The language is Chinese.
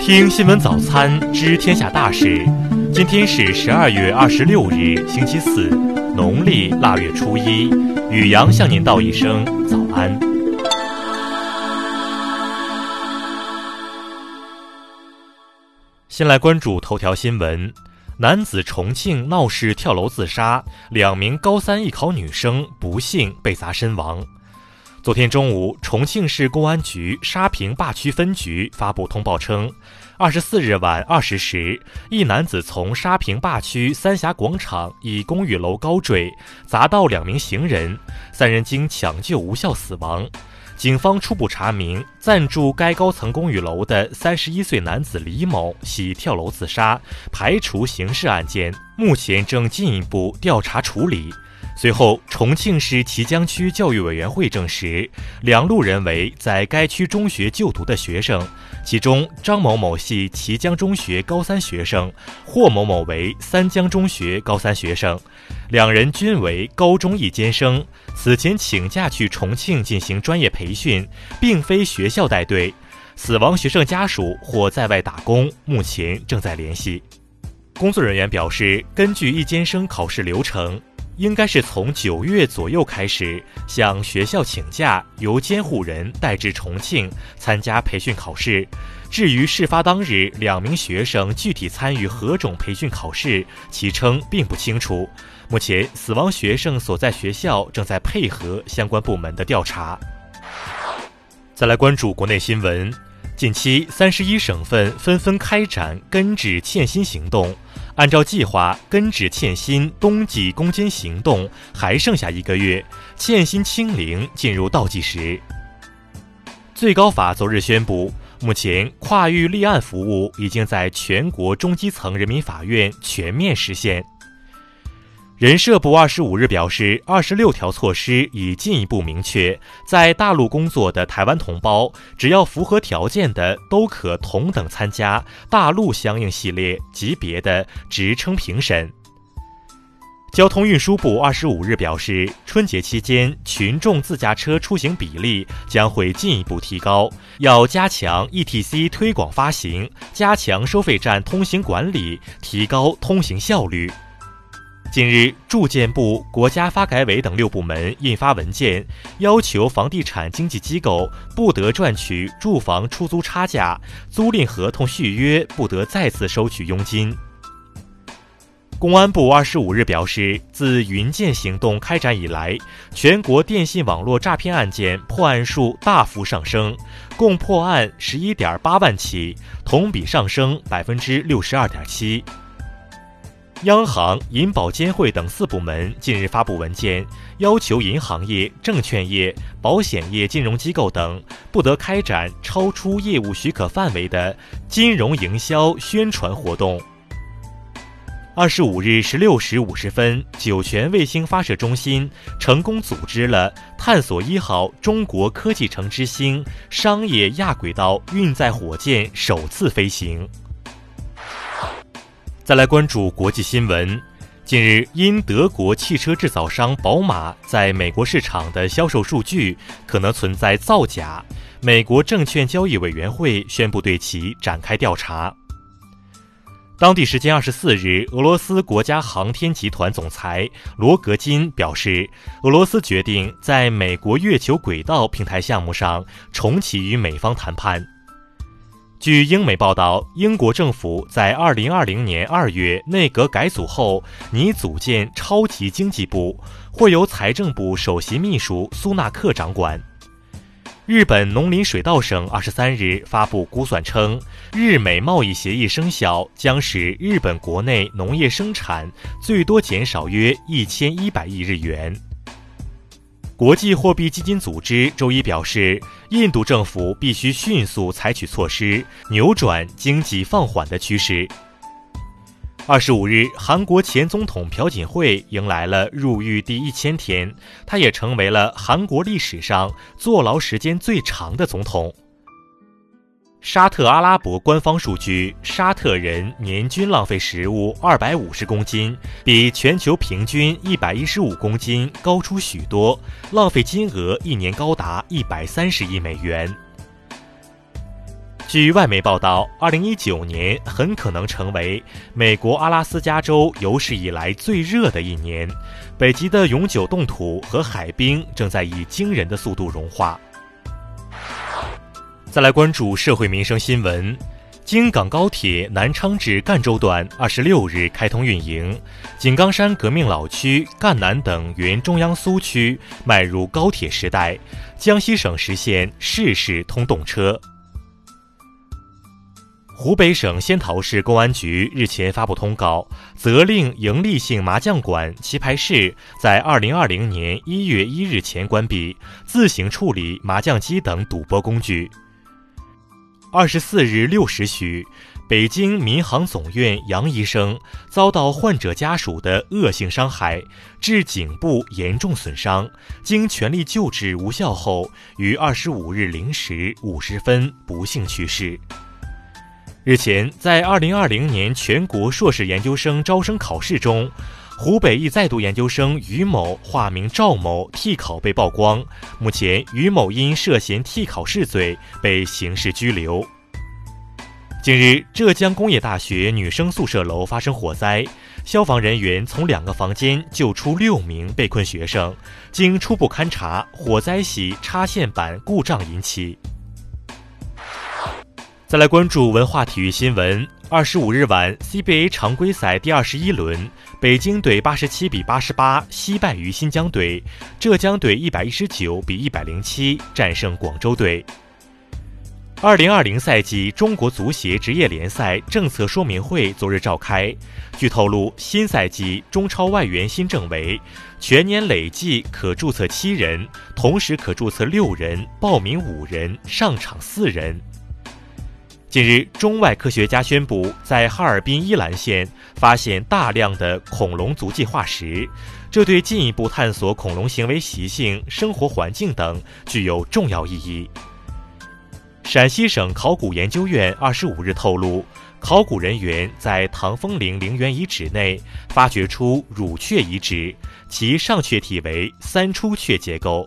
听新闻早餐知天下大事。今天是十二月二十六日，星期四，农历腊月初一。雨阳向您道一声早安。先来关注头条新闻：男子重庆闹事跳楼自杀，两名高三艺考女生不幸被砸身亡。昨天中午，重庆市公安局沙坪坝区分局发布通报称，二十四日晚二十时，一男子从沙坪坝区三峡广场一公寓楼高坠，砸到两名行人，三人经抢救无效死亡。警方初步查明，暂住该高层公寓楼的三十一岁男子李某系跳楼自杀，排除刑事案件，目前正进一步调查处理。随后，重庆市綦江区教育委员会证实，两路人为在该区中学就读的学生，其中张某某系綦江中学高三学生，霍某某为三江中学高三学生，两人均为高中一监生，此前请假去重庆进行专业培训，并非学校带队。死亡学生家属或在外打工，目前正在联系。工作人员表示，根据一监生考试流程。应该是从九月左右开始向学校请假，由监护人带至重庆参加培训考试。至于事发当日两名学生具体参与何种培训考试，其称并不清楚。目前，死亡学生所在学校正在配合相关部门的调查。再来关注国内新闻，近期三十一省份纷纷开展根治欠薪行动。按照计划，根治欠薪冬季攻坚行动还剩下一个月，欠薪清零进入倒计时。最高法昨日宣布，目前跨域立案服务已经在全国中基层人民法院全面实现。人社部二十五日表示，二十六条措施已进一步明确，在大陆工作的台湾同胞，只要符合条件的，都可同等参加大陆相应系列级别的职称评审。交通运输部二十五日表示，春节期间群众自驾车出行比例将会进一步提高，要加强 ETC 推广发行，加强收费站通行管理，提高通行效率。近日，住建部、国家发改委等六部门印发文件，要求房地产经纪机构不得赚取住房出租差价，租赁合同续约不得再次收取佣金。公安部二十五日表示，自云剑行动开展以来，全国电信网络诈骗案件破案数大幅上升，共破案十一点八万起，同比上升百分之六十二点七。央行、银保监会等四部门近日发布文件，要求银行业、证券业、保险业金融机构等不得开展超出业务许可范围的金融营销宣传活动。二十五日十六时五十分，酒泉卫星发射中心成功组织了探索一号中国科技城之星商业亚轨道运载火箭首次飞行。再来关注国际新闻。近日，因德国汽车制造商宝马在美国市场的销售数据可能存在造假，美国证券交易委员会宣布对其展开调查。当地时间二十四日，俄罗斯国家航天集团总裁罗格金表示，俄罗斯决定在美国月球轨道平台项目上重启与美方谈判。据英媒报道，英国政府在2020年2月内阁改组后，拟组建超级经济部，或由财政部首席秘书苏纳克掌管。日本农林水道省23日发布估算称，日美贸易协议生效将使日本国内农业生产最多减少约1100亿日元。国际货币基金组织周一表示，印度政府必须迅速采取措施，扭转经济放缓的趋势。二十五日，韩国前总统朴槿惠迎来了入狱第一千天，他也成为了韩国历史上坐牢时间最长的总统。沙特阿拉伯官方数据，沙特人年均浪费食物二百五十公斤，比全球平均一百一十五公斤高出许多，浪费金额一年高达一百三十亿美元。据外媒报道，二零一九年很可能成为美国阿拉斯加州有史以来最热的一年，北极的永久冻土和海冰正在以惊人的速度融化。再来关注社会民生新闻，京港高铁南昌至赣州段二十六日开通运营，井冈山革命老区、赣南等原中央苏区迈入高铁时代，江西省实现市市通动车。湖北省仙桃市公安局日前发布通告，责令营利性麻将馆、棋牌室在二零二零年一月一日前关闭，自行处理麻将机等赌博工具。二十四日六时许，北京民航总院杨医生遭到患者家属的恶性伤害，致颈部严重损伤，经全力救治无效后，于二十五日零时五十分不幸去世。日前，在二零二零年全国硕士研究生招生考试中，湖北一在读研究生于某（化名赵某）替考被曝光。目前，于某因涉嫌替考试罪被刑事拘留。近日，浙江工业大学女生宿舍楼发生火灾，消防人员从两个房间救出六名被困学生。经初步勘查，火灾系插线板故障引起。再来关注文化体育新闻。二十五日晚，CBA 常规赛第二十一轮，北京队八十七比八十八惜败于新疆队，浙江队一百一十九比一百零七战胜广州队。二零二零赛季中国足协职业联赛政策说明会昨日召开，据透露，新赛季中超外援新政为全年累计可注册七人，同时可注册六人，报名五人，上场四人。近日，中外科学家宣布，在哈尔滨依兰县发现大量的恐龙足迹化石，这对进一步探索恐龙行为习性、生活环境等具有重要意义。陕西省考古研究院二十五日透露，考古人员在唐风陵陵园遗址内发掘出乳雀遗址，其上雀体为三出雀结构。